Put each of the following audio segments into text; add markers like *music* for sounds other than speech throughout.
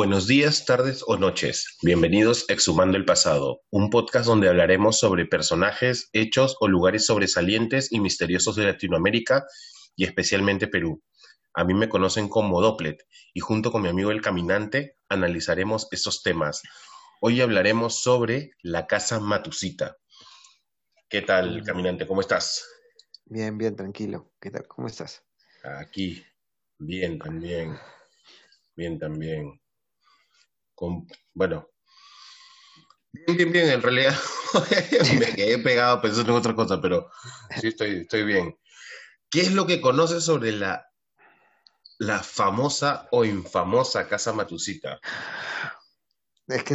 Buenos días, tardes o noches. Bienvenidos a Exhumando el Pasado, un podcast donde hablaremos sobre personajes, hechos o lugares sobresalientes y misteriosos de Latinoamérica y especialmente Perú. A mí me conocen como Dopplet y junto con mi amigo el Caminante analizaremos estos temas. Hoy hablaremos sobre la Casa Matusita. ¿Qué tal, Caminante? ¿Cómo estás? Bien, bien, tranquilo. ¿Qué tal? ¿Cómo estás? Aquí, bien también. Bien también bueno, bien, bien, bien, en realidad *laughs* me quedé pegado pensando en otra cosa, pero sí estoy, estoy bien. ¿Qué es lo que conoces sobre la, la famosa o infamosa Casa Matusita? Es que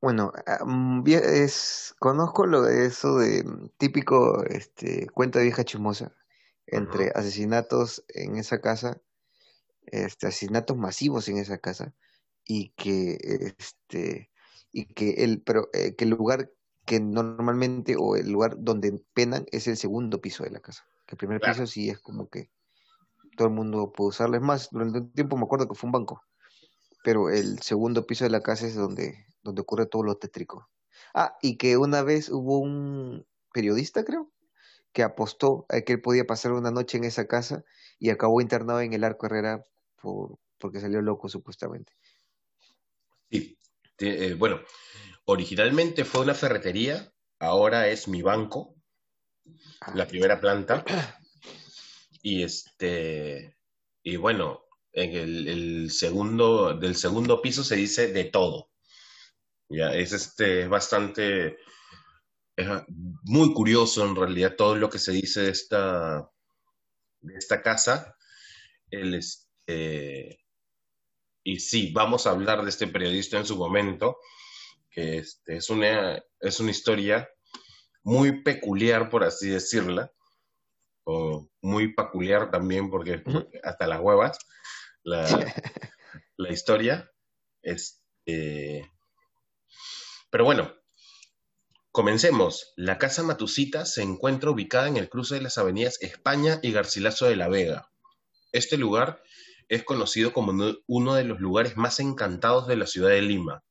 bueno, mm, es, conozco lo de eso de típico este, cuenta vieja chismosa entre asesinatos en esa casa, este, asesinatos masivos en esa casa, y que este y que el pero eh, que el lugar que normalmente o el lugar donde penan es el segundo piso de la casa que el primer piso sí es como que todo el mundo puede usarlo. Es más durante un tiempo me acuerdo que fue un banco pero el segundo piso de la casa es donde donde ocurre todo lo tétrico. Ah y que una vez hubo un periodista creo que apostó a que él podía pasar una noche en esa casa y acabó internado en el Arco Herrera por, porque salió loco supuestamente Sí, eh, bueno, originalmente fue una ferretería, ahora es mi banco, la primera planta. Y este, y bueno, en el, segundo, del segundo piso se dice de todo. Ya, es este, bastante, es muy curioso en realidad todo lo que se dice de esta, de esta casa. El, este, y sí, vamos a hablar de este periodista en su momento, que este, es, una, es una historia muy peculiar, por así decirla, o muy peculiar también, porque, hasta las huevas, la, *laughs* la historia. Este, pero bueno, comencemos. La Casa Matusita se encuentra ubicada en el cruce de las avenidas España y Garcilaso de la Vega. Este lugar es conocido como uno de los lugares más encantados de la ciudad de Lima.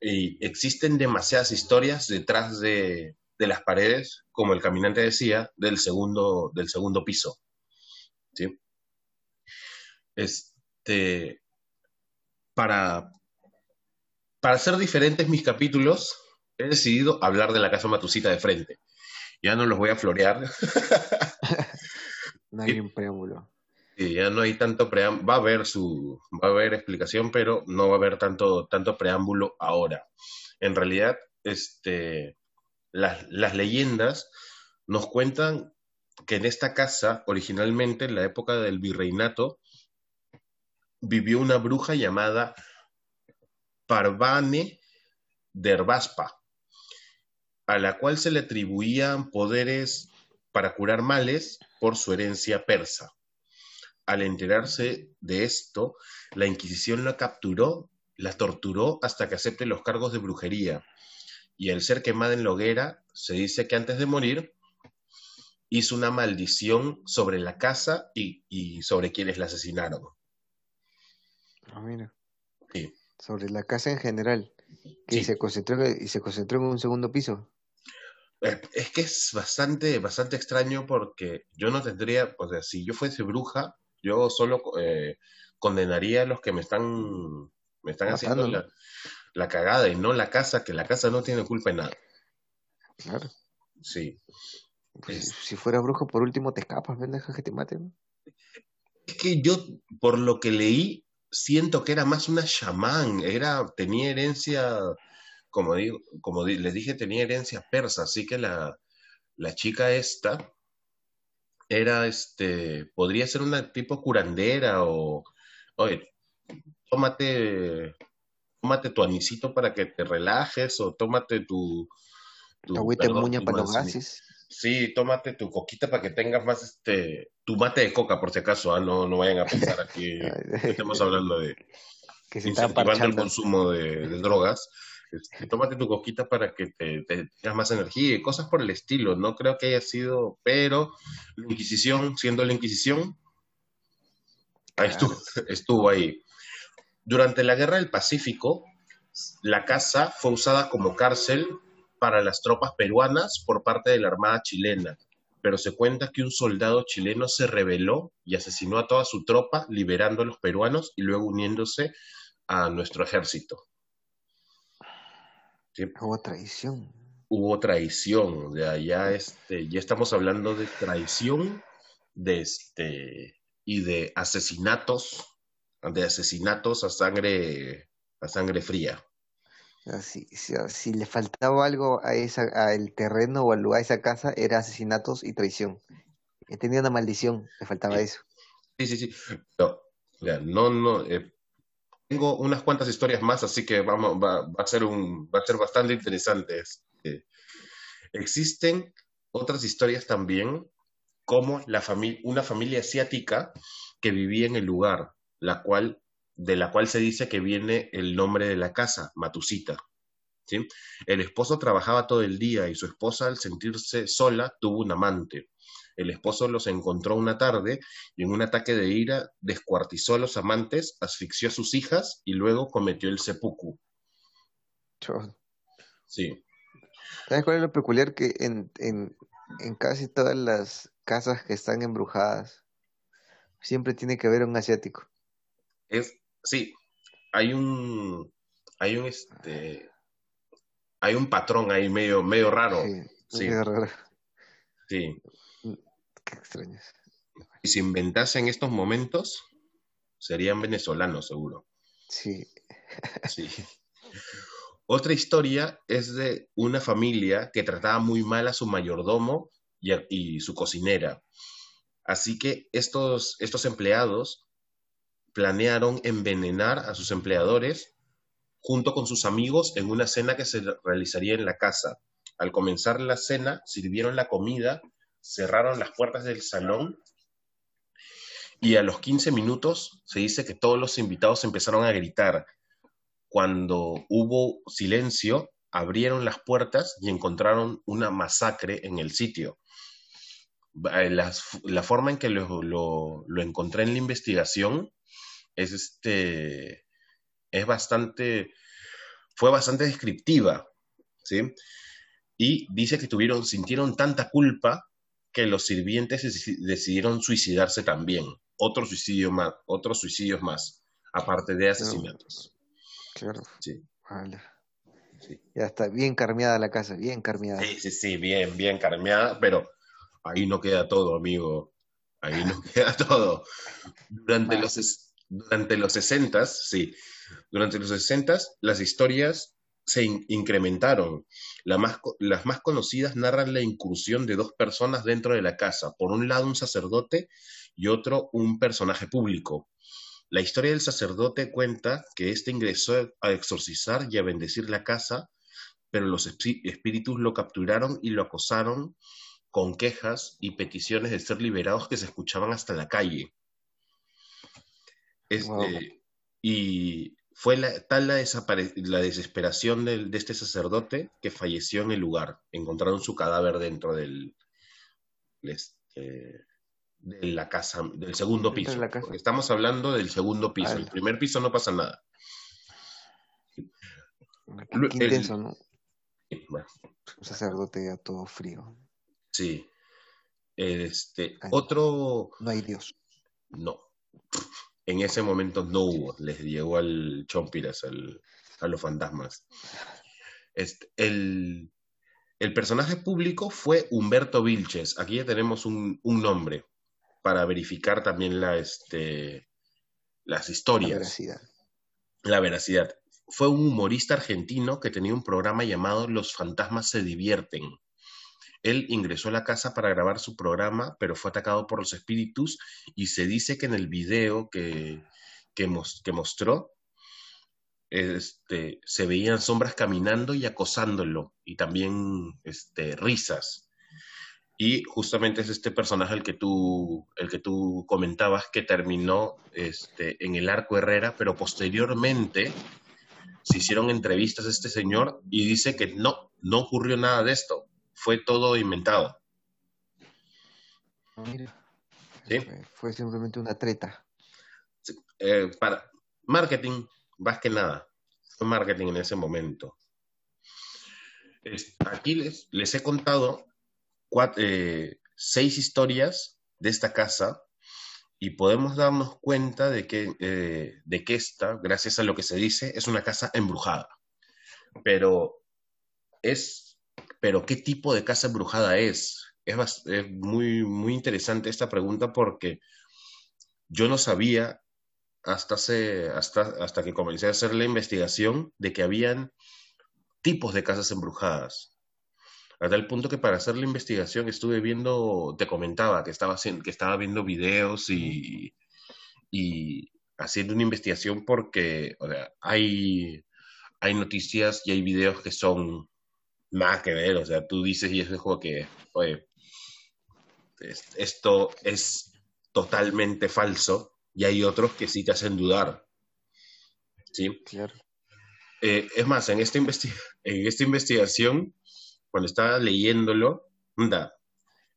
Y existen demasiadas historias detrás de, las paredes, como el caminante decía, del segundo, del segundo piso. Este, para, para hacer diferentes mis capítulos, he decidido hablar de la casa Matusita de frente. Ya no los voy a florear. *laughs* no hay un preámbulo. Sí, ya no hay tanto preámbulo, va a haber su, va a haber explicación, pero no va a haber tanto, tanto preámbulo ahora. En realidad, este, las, las leyendas nos cuentan que en esta casa, originalmente en la época del virreinato, vivió una bruja llamada Parvane Derbaspa, a la cual se le atribuían poderes para curar males por su herencia persa al enterarse de esto, la Inquisición la capturó, la torturó hasta que acepte los cargos de brujería. Y al ser quemada en la hoguera, se dice que antes de morir hizo una maldición sobre la casa y, sobre quienes la asesinaron. Ah, mira. Sí. Sobre la casa en general. Que se concentró y se concentró en un segundo piso. Eh, es que es bastante, bastante extraño porque yo no tendría, o sea, si yo fuese bruja, yo solo eh, condenaría a los que me están, me están haciendo la, cagada y no la casa, que la casa no tiene culpa en nada. Claro. Sí. Pues, si fuera brujo, por último te escapas, ¿ven? Deja que te maten. Es que yo, por lo que leí, siento que era más una chamán, era, tenía herencia, como digo, como les dije, tenía herencia persa, así que la, la chica esta, era este, podría ser una tipo curandera o, oye, tómate, tómate tu anisito para que te relajes o tómate tu... tu agüita muña para los gases. Sí, tómate tu coquita para que tengas más este, tu mate de coca por si acaso, ¿ah? no, no vayan a pensar aquí, *laughs* estamos hablando de que se incentivando el consumo de, de drogas. Este, tómate tu coquita para que te, tengas más energía y cosas por el estilo. No creo que haya sido, pero la Inquisición, siendo la Inquisición, ahí estuvo, *laughs* estuvo ahí. Durante la Guerra del Pacífico, la casa fue usada como cárcel para las tropas peruanas por parte de la Armada chilena, pero se cuenta que un soldado chileno se rebeló y asesinó a toda su tropa, liberando a los peruanos y luego uniéndose a nuestro ejército. Hubo traición. Hubo traición, de allá este, ya estamos hablando de traición de este, y de asesinatos de asesinatos a sangre, a sangre fría. Si, si, le faltaba algo a esa, al terreno o al lugar, a esa casa, era asesinatos y traición. Tenía una maldición, le faltaba eso. Sí, sí, sí. No, no, no eh, tengo unas cuantas historias más, así que vamos, va, a ser un, va a ser bastante interesante. Este. existen otras historias también, como la familia, una familia asiática que vivía en el lugar la cual, de la cual se dice que viene el nombre de la casa, Matusita. El esposo trabajaba todo el día y su esposa, al sentirse sola, tuvo un amante. El esposo los encontró una tarde y en un ataque de ira descuartizó a los amantes, asfixió a sus hijas y luego cometió el seppuku. Sí. ¿Sabes cuál es lo peculiar? Que en, en, en casi todas las casas que están embrujadas siempre tiene que haber un asiático es, sí, hay un, hay un, este, hay un patrón ahí medio, medio raro. Sí, Medio raro. Sí. Qué extraño. Y si inventase en estos momentos, serían venezolanos, seguro. Sí. Sí. Otra historia es de una familia que trataba muy mal a su mayordomo y, y su cocinera. Así que estos, estos empleados planearon envenenar a sus empleadores junto con sus amigos en una cena que se realizaría en la casa. Al comenzar la cena, sirvieron la comida, cerraron las puertas del salón y a los 15 minutos se dice que todos los invitados empezaron a gritar. Cuando hubo silencio, abrieron las puertas y encontraron una masacre en el sitio. Eh, la, forma en que lo, lo encontré en la investigación es este, es bastante, fue bastante descriptiva, ¿sí? Y dice que tuvieron, sintieron tanta culpa que los sirvientes decidieron suicidarse también. Otro suicidio más, otros suicidios más, aparte de asesinatos. Claro. Sí. Ya está bien carmeada la casa, bien carmeada. Sí, sí, sí, bien, bien carmeada, pero ahí no queda todo, amigo. Ahí no *laughs* queda todo. Durante los durante los 60, sí, durante los 60 las historias se incrementaron. las más conocidas narran la incursión de dos personas dentro de la casa, por un lado un sacerdote y otro un personaje público. La historia del sacerdote cuenta que éste ingresó a exorcizar y a bendecir la casa, pero los espíritus lo capturaron y lo acosaron con quejas y peticiones de ser liberados que se escuchaban hasta la calle. Este, y fue la, tal la, la desesperación de este sacerdote que falleció en el lugar. Encontraron su cadáver dentro del, este, de la casa, del segundo piso. Estamos hablando del segundo piso. El primer piso no pasa nada. Qué intenso, ¿no? Un sacerdote a todo frío. Sí. Este, otro. No hay Dios. No en ese momento no hubo, les llegó al Chompiras, a los fantasmas. Este, el, personaje público fue Humberto Vilches. Aquí ya tenemos un, nombre para verificar también la, este, las historias. La veracidad. La veracidad. Fue un humorista argentino que tenía un programa llamado Los fantasmas se divierten. Él ingresó a la casa para grabar su programa, pero fue atacado por los espíritus y se dice que en el video que, que, mostró este, se veían sombras caminando y acosándolo y también este, risas. Y justamente es este personaje el que tú, el que tú comentabas que terminó este, en el arco Herrera, pero posteriormente se hicieron entrevistas a este señor y dice que no, no ocurrió nada de esto fue todo inventado. Mira, ¿Sí? fue, simplemente una treta. Eh, para marketing, más que nada. Fue marketing en ese momento. Aquí les, les he contado eh, seis historias de esta casa y podemos darnos cuenta de que, eh, de que esta, gracias a lo que se dice, es una casa embrujada. Pero es, pero ¿qué tipo de casa embrujada es? Es, es muy, muy interesante esta pregunta porque yo no sabía hasta, hace, hasta, hasta que comencé a hacer la investigación de que habían tipos de casas embrujadas. A tal punto que para hacer la investigación estuve viendo, te comentaba que estaba, que estaba viendo videos y, y haciendo una investigación porque hay, hay noticias y hay videos que son nada que ver. O sea, tú dices y es como que, oye, esto es totalmente falso y hay otros que sí te hacen dudar. ¿Sí? Claro. Eh, es más, en esta, en esta investigación, cuando estaba leyéndolo,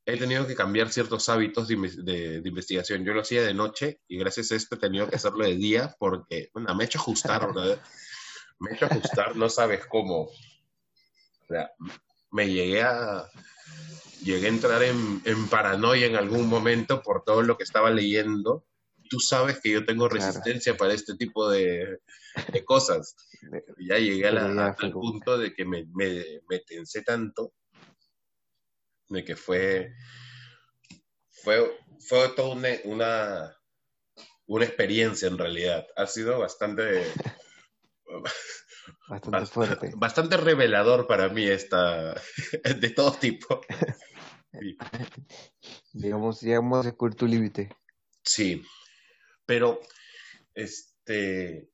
he tenido que cambiar ciertos hábitos de, investigación. Yo lo hacía de noche y gracias a esto he tenido que hacerlo de día porque, me he hecho ajustar, *laughs* me he hecho ajustar, no sabes cómo. Sea, me llegué a, llegué a entrar en, en, paranoia en algún momento por todo lo que estaba leyendo. Tú sabes que yo tengo resistencia para este tipo de, de cosas. ya llegué al punto de que me, me, me, tensé tanto de que fue, fue, fue toda una, una, una experiencia en realidad. Ha sido bastante... Bastante fuerte. *laughs* Bastante revelador para mí esta, *laughs* de todo tipo. *laughs* Digamos, llegamos a tu límite. Sí, pero este,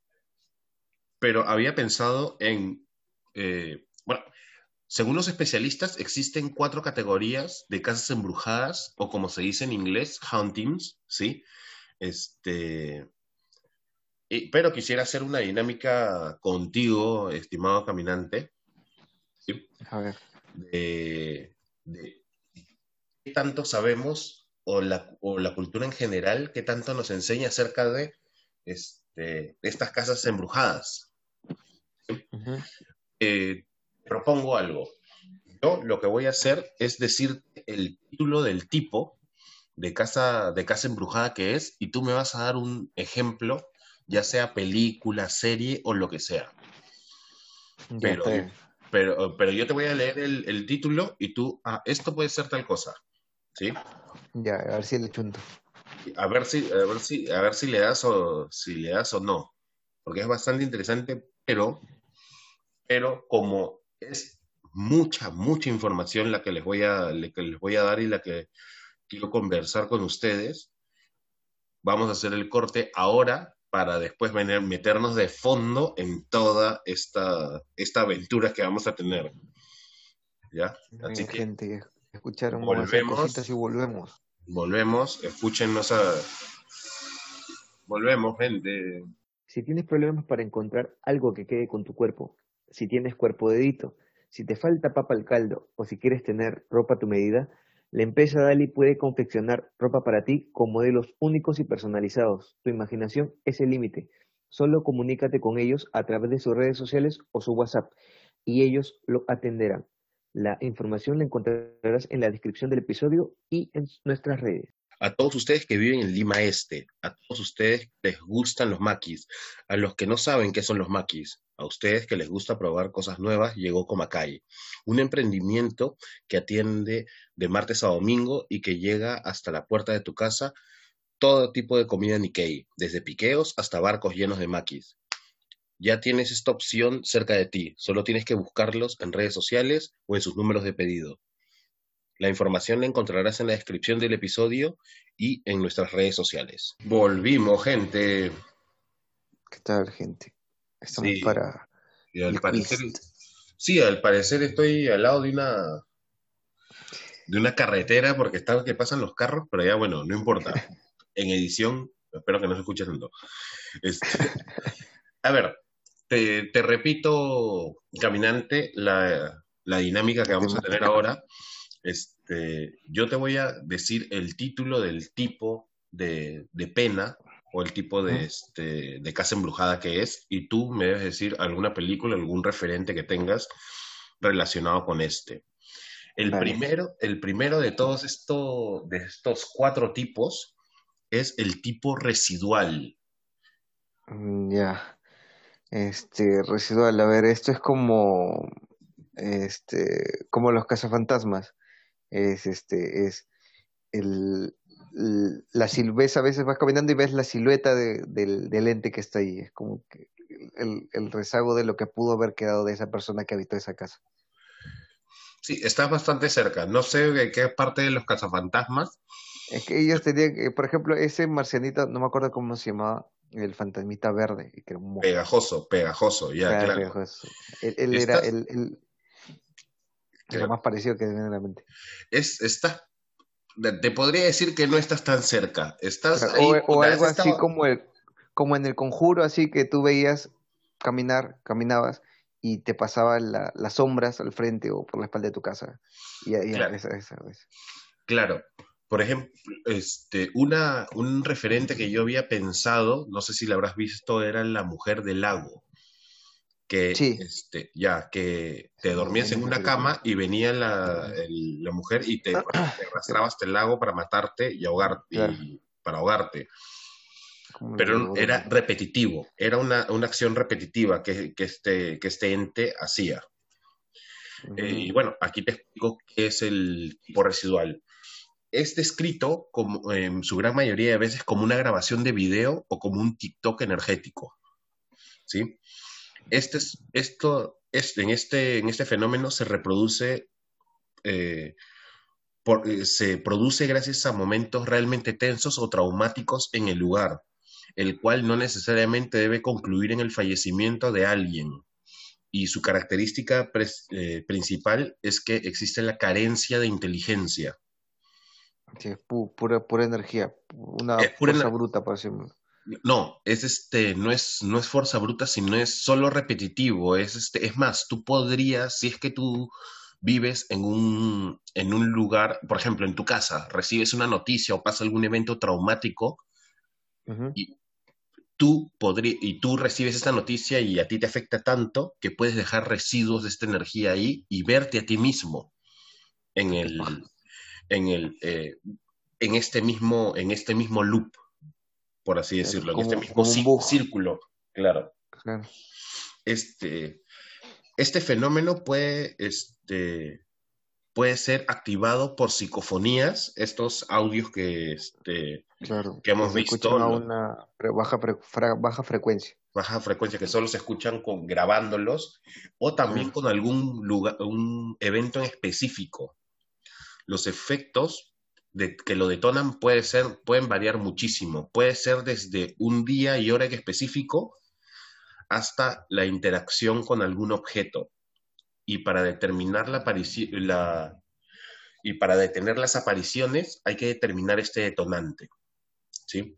pero había pensado en, eh, bueno, según los especialistas, existen cuatro categorías de casas embrujadas, o como se dice en inglés, hauntings, ¿sí? Este, pero quisiera hacer una dinámica contigo, estimado caminante. ¿sí? A ver. De, qué tanto sabemos o la, o la, cultura en general, qué tanto nos enseña acerca de, este, estas casas embrujadas. Eh, propongo algo. Yo lo que voy a hacer es decir el título del tipo de casa, de casa embrujada que es y tú me vas a dar un ejemplo ya sea película, serie o lo que sea. Pero, pero, pero, yo te voy a leer el, título y tú, ah, esto puede ser tal cosa. ¿Sí? Ya, a ver si le chunto. A ver si, a ver si, a ver si le das o si le das o no. Porque es bastante interesante, pero, pero como es mucha, mucha información la que les voy a, la que les voy a dar y la que quiero conversar con ustedes, vamos a hacer el corte ahora para después venir, meternos de fondo en toda esta, esta aventura que vamos a tener. ¿Ya? Así que gente, escucharon volvemos y volvemos. Volvemos, escúchenos a... Volvemos, gente. Si tienes problemas para encontrar algo que quede con tu cuerpo, si tienes cuerpo dedito, si te falta papa al caldo o si quieres tener ropa a tu medida, la empresa Dali puede confeccionar ropa para ti con modelos únicos y personalizados. Tu imaginación es el límite. Solo comunícate con ellos a través de sus redes sociales o su WhatsApp y ellos lo atenderán. La información la encontrarás en la descripción del episodio y en nuestras redes. A todos ustedes que viven en Lima Este, a todos ustedes que les gustan los maquis, a los que no saben qué son los maquis, a ustedes que les gusta probar cosas nuevas, llegó Comacay, un emprendimiento que atiende de martes a domingo y que llega hasta la puerta de tu casa todo tipo de comida Nikkei, desde piqueos hasta barcos llenos de maquis. Ya tienes esta opción cerca de ti, solo tienes que buscarlos en redes sociales o en sus números de pedido. La información la encontrarás en la descripción del episodio y en nuestras redes sociales. Volvimos, gente. ¿Qué tal, gente? Estamos sí. para. al parecer, sí, al parecer estoy al lado de una de una carretera porque está que pasan los carros, pero ya bueno, no importa. *laughs* En edición, espero que no se escuche tanto. Este, *laughs* a ver, te, repito, caminante, la, la, dinámica que vamos a tener ahora. Este, yo te voy a decir el título del tipo de, de pena o el tipo de, este, de casa embrujada que es, y tú me debes decir alguna película, algún referente que tengas relacionado con este. El, primero, el primero de todos esto, de estos cuatro tipos es el tipo residual. Mm, ya. Este, residual, a ver, esto es como este, como los cazafantasmas. Es este, es el, la silueta, a veces vas caminando y ves la silueta del, del, ente que está ahí. Es como que el, el, rezago de lo que pudo haber quedado de esa persona que habitó esa casa. Sí, está bastante cerca. No sé de qué parte de los cazafantasmas. Es que ellos tenían, por ejemplo, ese marcianito, no me acuerdo cómo se llamaba, el fantasmita verde. Que era pegajoso, pegajoso, ya, claro. Pegajoso. Él, era el, lo más parecido que tiene en la mente. Es, está, te podría decir que no estás tan cerca. Estás o, algo así como, el, como en el conjuro, así que tú veías caminar, caminabas y te pasaban las sombras al frente o por la espalda de tu casa. Y, claro. claro. Por ejemplo, este, una, un referente que yo había pensado, no sé si lo habrás visto, era La Mujer del Lago que este, ya que te dormías en una cama y venía la, la mujer y te, *clears throat* arrastraba hasta el lago para matarte y ahogarte para ahogarte. Pero era repetitivo, era una, una acción repetitiva que, que, este, que este ente hacía. Eh, y bueno, aquí te explico qué es el tipo residual. Es descrito como, en su gran mayoría de veces como una grabación de video o como un TikTok energético. ¿Sí? Este, esto, este, en, este, en este fenómeno se reproduce, eh, eh, se produce gracias a momentos realmente tensos o traumáticos en el lugar, el cual no necesariamente debe concluir en el fallecimiento de alguien. Y su característica eh, principal es que existe la carencia de inteligencia. Sí, pura, pura energía, una fuerza bruta, por decirlo. No, es este, no es, no es fuerza bruta, sino es solo repetitivo. Es este, es más, tú podrías, si es que tú vives en un, en un lugar, por ejemplo, en tu casa, recibes una noticia o pasa algún evento traumático y tú podrías, y tú recibes esta noticia y a ti te afecta tanto que puedes dejar residuos de esta energía ahí y verte a ti mismo en el, en el, eh, en este mismo, en este mismo loop por así decirlo, en este mismo círculo, claro. Este, este fenómeno puede, este, puede ser activado por psicofonías, estos audios que, este, que hemos visto. A una baja, baja frecuencia. Baja frecuencia, que solo se escuchan con, grabándolos, o también con algún lugar, un evento en específico. Los efectos que lo detonan puede ser, pueden variar muchísimo. Puede ser desde un día y hora en específico hasta la interacción con algún objeto. Y para determinar la, la y para detener las apariciones hay que determinar este detonante. ¿sí?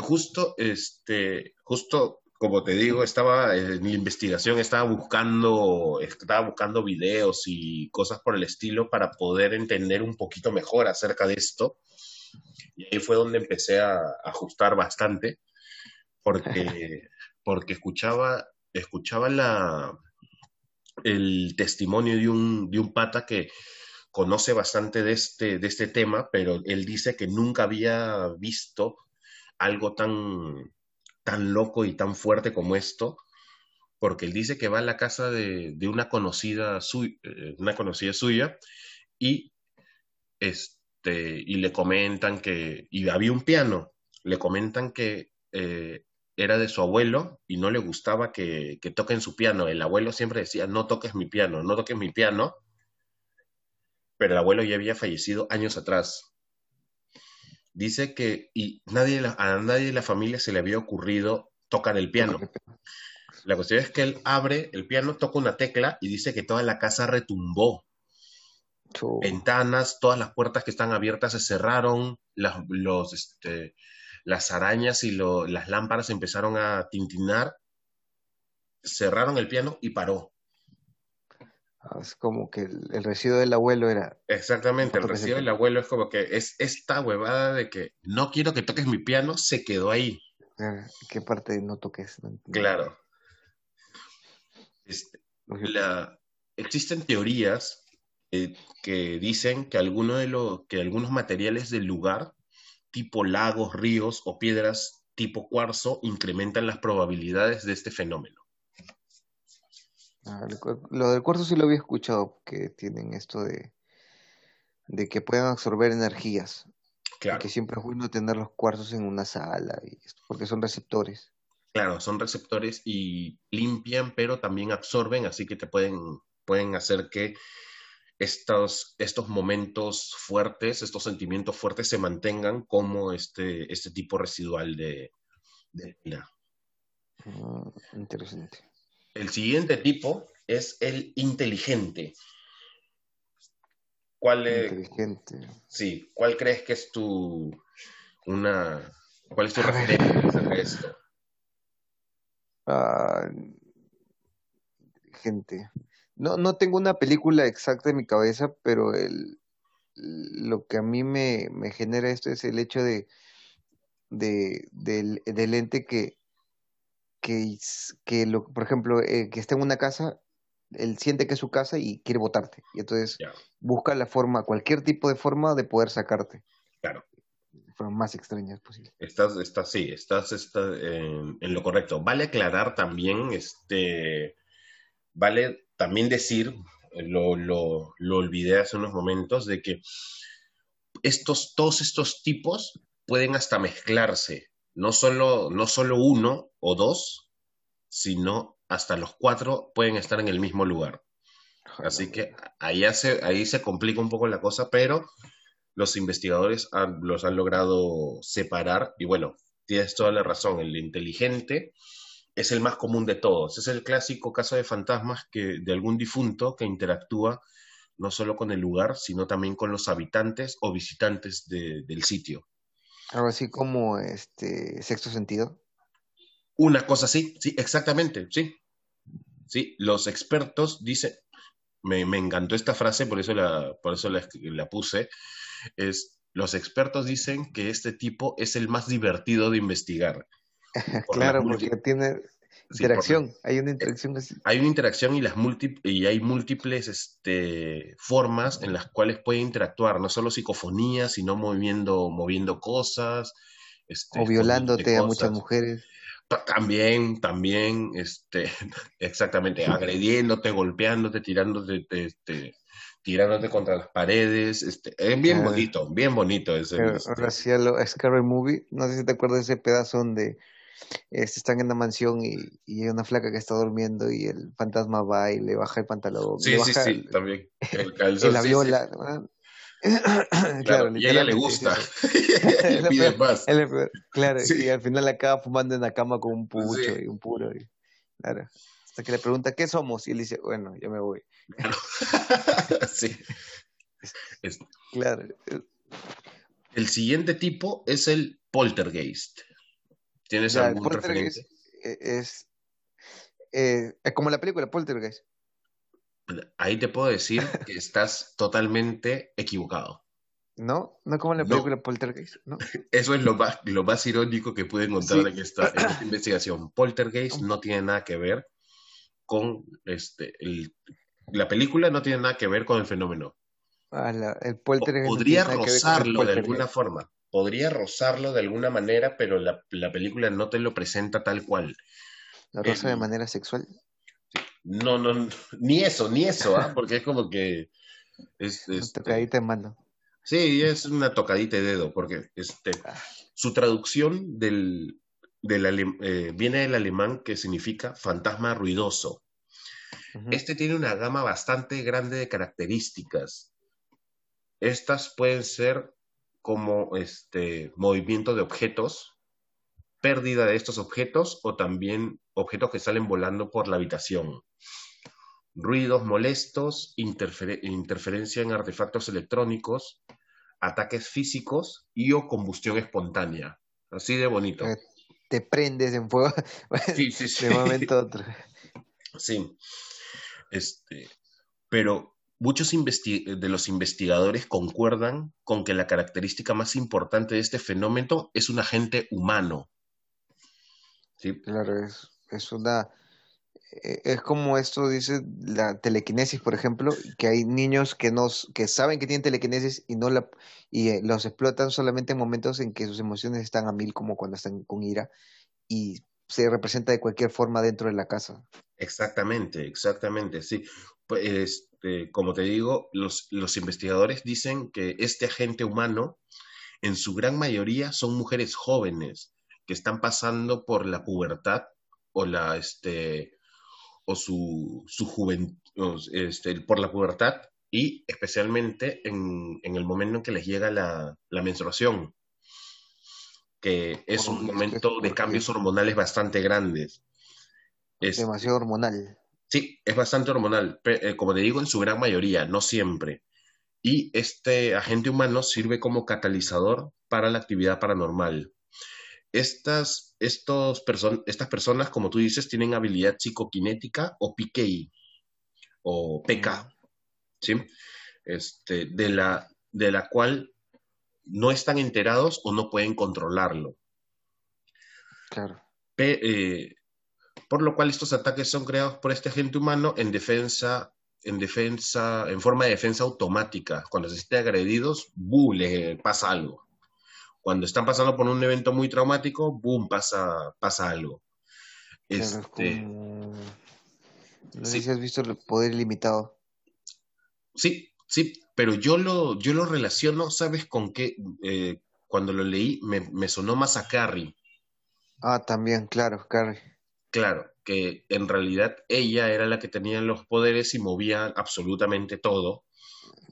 Justo, este, justo como te digo, estaba en mi investigación, estaba buscando, estaba buscando videos y cosas por el estilo para poder entender un poquito mejor acerca de esto. Y ahí fue donde empecé a, ajustar bastante, porque, *laughs* porque escuchaba, escuchaba la, el testimonio de un, de un pata que conoce bastante de este, de este tema, pero él dice que nunca había visto algo tan, tan loco y tan fuerte como esto, porque él dice que va a la casa de, una, conocida eh, una conocida suya y, este, y le comentan que, y había un piano, le comentan que eh, era de su abuelo y no le gustaba que, que toquen su piano. El abuelo siempre decía, no toques mi piano, no toques mi piano, pero el abuelo ya había fallecido años atrás dice que y nadie, a nadie de la familia se le había ocurrido tocar el piano. La cuestión es que él abre el piano, toca una tecla y dice que toda la casa retumbó. Ventanas, todas las puertas que están abiertas se cerraron, las, los, este, las arañas y las lámparas empezaron a tintinar, cerraron el piano y paró. Es como que el, el residuo del abuelo era. Exactamente, el recibo del abuelo es como que es esta huevada de que no quiero que toques mi piano, se quedó ahí. ah, ¿Qué parte no toques? No. Claro. Este, la, existen teorías eh, que dicen que, alguno de lo, que algunos materiales del lugar, tipo lagos, ríos o piedras tipo cuarzo, incrementan las probabilidades de este fenómeno. Ah, lo del cuarzo sí lo había escuchado, que tienen esto de, de que pueden absorber energías. Claro, que siempre es bueno tener los cuarzos en una sala, y esto, porque son receptores. claro, son receptores y limpian, pero también absorben, así que te pueden, pueden hacer que estos, estos momentos fuertes, estos sentimientos fuertes se mantengan como este, este tipo residual de, de. Mm, interesante. El siguiente tipo es el inteligente. ¿Cuál, eh, Inteligente. sí, ¿cuál crees que es tu una cuál es tu referencia de esto? Ah, inteligente. No, no tengo una película exacta en mi cabeza, pero el, lo que a mí me, me genera esto es el hecho de, de del, del ente que, que, que lo, por ejemplo, eh, que está en una casa, él siente que es su casa y quiere botarte. Y entonces busca la forma, cualquier tipo de forma de poder sacarte. claro. Forma más extraña posible. Estás, estás, sí, estás, estás en, en lo correcto. Vale aclarar también, este, vale también decir, lo, lo, lo olvidé hace unos momentos, de que estos, todos estos tipos pueden hasta mezclarse. No solo, no solo uno o dos, sino hasta los cuatro pueden estar en el mismo lugar. Así que ahí, hace, ahí se complica un poco la cosa, pero los investigadores han- los han logrado separar y bueno, tienes toda la razón, el inteligente es el más común de todos. Es el clásico caso de fantasmas que, de algún difunto que interactúa no solo con el lugar, sino también con los habitantes o visitantes de- del sitio. Algo así como este sexto sentido. Una cosa así, sí, exactamente, sí. Sí, los expertos dicen, me, me encantó esta frase, por eso la, por eso la, la puse, es, los expertos dicen que este tipo es el más divertido de investigar. *laughs* Por Claro, porque múlti- sí, interacción, hay una interacción así. hay una interacción y, las y hay múltiples este, formas en las cuales puede interactuar, no solo psicofonía, sino moviendo, moviendo cosas. Este, O violándote a muchas mujeres. Ta- También, también, este, *laughs* exactamente, agrediéndote, golpeándote, tirándote, te- te- tirándote contra las paredes, este, es bien bonito, bien bonito ese, Pero este, ahora sí a lo Scary Movie, no sé si te acuerdas de ese pedazo donde este, están en la mansión y, y hay una flaca que está durmiendo y el fantasma va y le baja el pantalón, sí, le sí, baja sí, el- también, el y *laughs* calzón, la sí, sí, viola. claro, *coughs* Claro, y a ella le gusta, *laughs* *laughs* y le pide más, claro, Sí. y al final acaba fumando en la cama con un pucho y un puro. y- claro. Hasta que le pregunta, ¿qué somos? Y él dice, bueno, yo me voy. claro. Sí. Es- Claro. El siguiente tipo es el poltergeist. ¿Tienes Ya, algún referente? eh, es, eh, es como la película Poltergeist. Ahí te puedo decir que estás totalmente equivocado. ¿No? No como la No. película Poltergeist, ¿no? *laughs* Eso es lo más, lo más irónico que pude encontrar Sí. en, esta, en esta investigación. Poltergeist no tiene nada que ver con este, el- la película no tiene nada que ver con el fenómeno. Ah, la- el Po- Poltergeist Podría rozarlo de alguna forma. Podría rozarlo de alguna manera, pero la, la película no te lo presenta tal cual. La rosa de manera sexual. No, no, ni eso, ni eso, ¿ah? *laughs* Porque es como que es, Una este, tocadita en mano. Sí, es una tocadita de dedo, porque este, su traducción del, del eh, viene del alemán que significa fantasma ruidoso. Este tiene una gama bastante grande de características. Estas pueden ser como este movimiento de objetos, pérdida de estos objetos o también objetos que salen volando por la habitación. Ruidos molestos, interfere- interferencia en artefactos electrónicos, ataques físicos y o combustión espontánea. Así de bonito. Eh, Te prendes en fuego *laughs* Sí, sí, sí. de momento a otro. Sí. Este, pero muchos de los investigadores concuerdan con que la característica más importante de este fenómeno es un agente humano. ¿Sí? Claro, es, es una eh, es como esto dice la telequinesis, por ejemplo, que hay niños que nos que saben que tienen telequinesis y no la y eh, los explotan solamente en momentos en que sus emociones están a mil, como cuando están con ira y se representa de cualquier forma dentro de la casa. Exactamente, exactamente, sí. Pues, este, como te digo, los, los investigadores dicen que este agente humano, en su gran mayoría, son mujeres jóvenes que están pasando por la pubertad o la este o su, su juventud, este, por la pubertad y especialmente en, en, el momento en que les llega la, la menstruación, que es un momento de cambios hormonales bastante grandes. Es demasiado hormonal. Sí, es bastante hormonal, eh, como te digo, en su gran mayoría, no siempre. Y este agente humano sirve como catalizador para la actividad paranormal estas, estos estas personas, como tú dices, tienen habilidad psicoquinética o PKI o PK, ¿sí? Este, de, la, de la cual no están enterados o no pueden controlarlo. Claro. Eh, por lo cual estos ataques son creados por este agente humano en defensa, en defensa, en forma de defensa automática. Cuando se estén agredidos, ¡bu! le pasa algo cuando están pasando por un evento muy traumático, boom, pasa, pasa algo. este, No sé si has visto el poder ilimitado. Sí, sí, pero yo lo, yo lo relaciono, ¿sabes con qué? Eh, cuando lo leí me, me, sonó más a Carrie. Ah, también, claro, Carrie. Claro, que en realidad ella era la que tenía los poderes y movía absolutamente todo.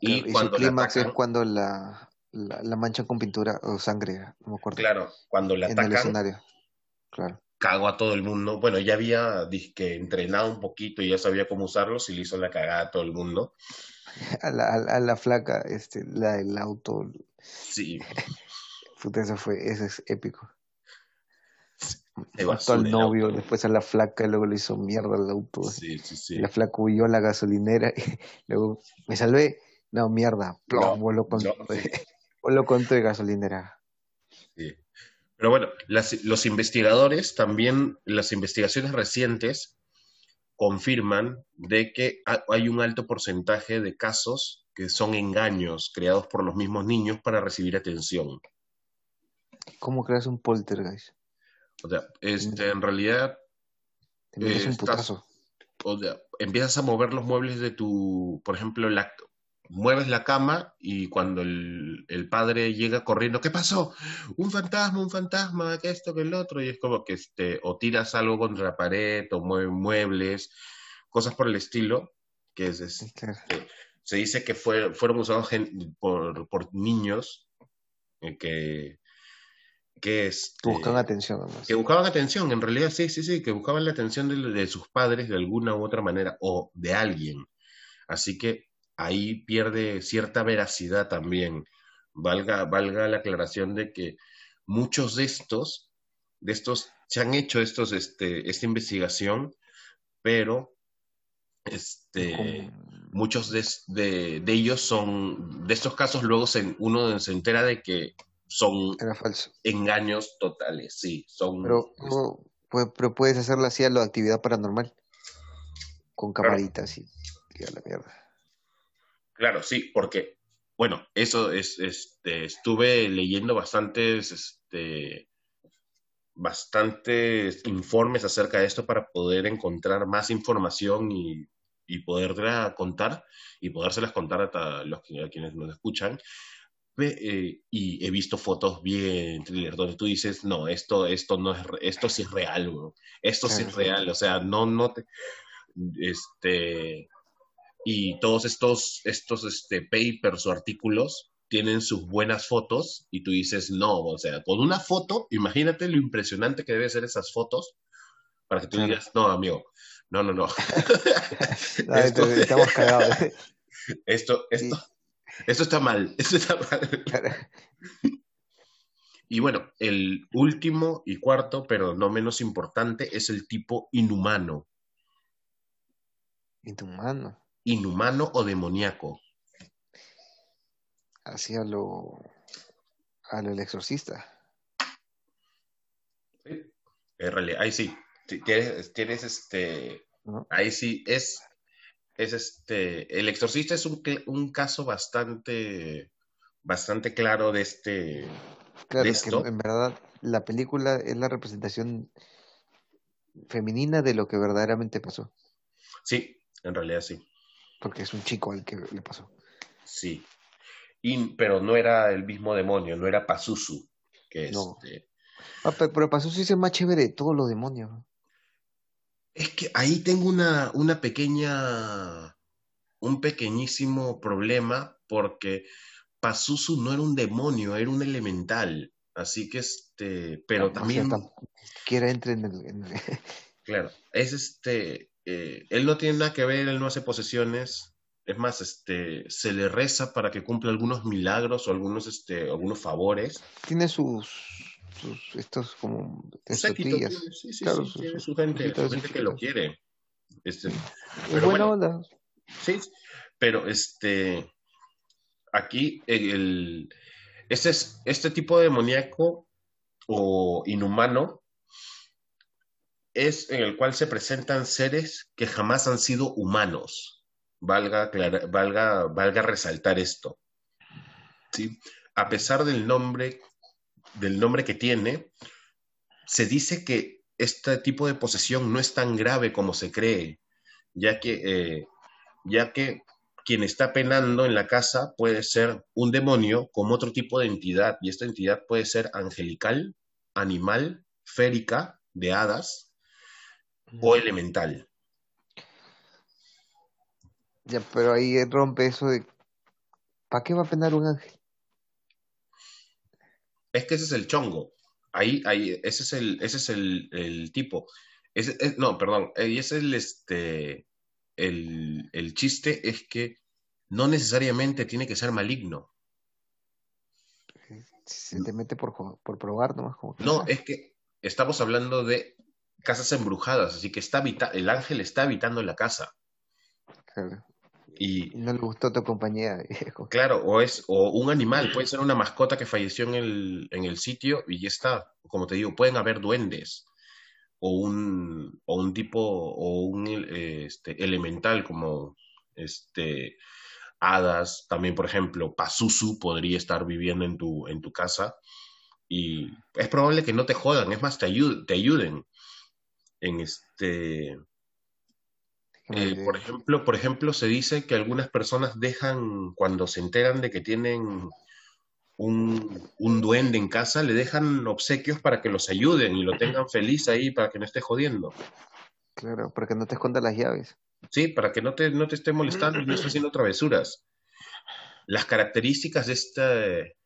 y, cuando su clímax es cuando la, la, la, mancha con pintura o sangre, no me acuerdo. Claro, cuando la atacan. En el escenario. Claro. Cago a todo el mundo. Bueno, ya había que entrenado un poquito y ya sabía cómo usarlos y le hizo la cagada a todo el mundo. *laughs* A la, a, la flaca, este, la del auto. Sí. *laughs* Puta, eso fue, eso es épico. Al novio, después a la flaca, y luego le hizo mierda al auto. Sí, sí, sí. La flaca huyó a la gasolinera y *laughs* luego me salvé. No, mierda. Plomo, lo con o lo conto de gasolinera. Sí. Pero bueno, los investigadores también, las investigaciones recientes confirman de que hay un alto porcentaje de casos que son engaños creados por los mismos niños para recibir atención. ¿Cómo creas un poltergeist? O sea, este, en realidad... Te un eh, putazo. O sea, empiezas a mover los muebles de tu, por ejemplo, la, mueves la cama y cuando el, padre llega corriendo, ¿qué pasó? Un fantasma, un fantasma, que esto, que el otro, y es como que este, o tiras algo contra la pared, o mueves muebles, cosas por el estilo, que es, este, se dice que fue, fueron usados por, por niños eh, que, que, este, buscaban atención. Que buscaban atención, en realidad sí, sí, sí, que buscaban la atención de, de sus padres de alguna u otra manera, o de alguien. Así que ahí pierde cierta veracidad también. Valga, valga la aclaración de que muchos de estos, de estos, se han hecho estos, este, esta investigación, pero este, muchos de, ellos son, de estos casos luego se, uno se entera de que son engaños totales, sí, son... Pero, pero, puedes hacerlo así a la actividad paranormal, con camaritas y, y a la mierda. Claro, sí, porque, bueno, eso es, este, estuve leyendo bastantes, este, bastantes informes acerca de esto para poder encontrar más información y, y poderla contar y podérselas contar a, los, a quienes nos escuchan. Eh, y he visto fotos bien thriller donde tú dices, no, esto, esto no es, esto sí es real, esto sí es real, o sea, no, no te, este, y todos estos, estos este, papers o artículos tienen sus buenas fotos y tú dices, no, o sea, con una foto, imagínate lo impresionante que debe ser esas fotos para que tú digas, no, amigo, no, no, no. *laughs* *laughs* esto, estamos cagados. *laughs* Esto, esto, esto está mal, *laughs* esto está mal. Y bueno, el último y cuarto, pero no menos importante, es el tipo inhumano. Inhumano. inhumano o demoníaco. Hacia lo. a lo del exorcista. Sí. En realidad, ahí sí. Tienes, tienes este. Ahí sí es. Es este. El exorcista es un, un caso bastante. bastante claro de este. Claro, de esto. que en verdad la película es la representación femenina de lo que verdaderamente pasó. Sí, en realidad sí. Porque es un chico al que le pasó. Sí. pero no era el mismo demonio, no era Pazuzu. Que no. Este... Ah, pero, Pazuzu es el más chévere de todos los demonios. Es que ahí tengo una, una pequeña. un pequeñísimo problema porque Pazuzu no era un demonio, era un elemental. Así que este, pero también. quiera entre en el. *laughs* claro, es este. Eh, él no tiene nada que ver, él no hace posesiones. Es más, este, se le reza para que cumpla algunos milagros o algunos, este, algunos favores. Tiene sus, sus estos como tías. Sí, sí, claro, sí, tiene su gente, su gente que lo quiere. Este, pero bueno, onda. Sí, pero este, aquí el, este, es, este tipo de demoníaco o inhumano es en el cual se presentan seres que jamás han sido humanos. Valga, valga, valga resaltar esto. ¿sí? A pesar del nombre, del nombre que tiene, se dice que este tipo de posesión no es tan grave como se cree, ya que, eh, ya que quien está penando en la casa puede ser un demonio como otro tipo de entidad, y esta entidad puede ser angelical, animal, férica, de hadas o elemental. Ya, pero ahí rompe eso de ¿para qué va a penar un ángel? Es que ese es el chongo. Ahí, ahí, ese es el, ese es el, tipo. no, perdón, y ese es el este el, chiste es que no necesariamente tiene que ser maligno. Se te mete por, por probar nomás. no, es que estamos hablando de casas embrujadas, así que está el ángel está habitando la casa. Claro. Y, no le gustó tu compañía, *laughs* Claro, o es o un animal, puede ser una mascota que falleció en el, en el sitio y ya está. Como te digo, pueden haber duendes, o un, o un tipo, o un este, elemental como este, hadas, también por ejemplo, Pazuzu podría estar viviendo en tu, en tu casa y es probable que no te jodan, es más, te, te ayuden en este... Eh, por ejemplo, por ejemplo, se dice que algunas personas dejan, cuando se enteran de que tienen un, duende en casa, le dejan obsequios para que los ayuden y lo tengan feliz ahí para que no esté jodiendo. Claro, para que no te esconda las llaves. Sí, para que no te, no te esté molestando y no esté haciendo travesuras. Las características de este,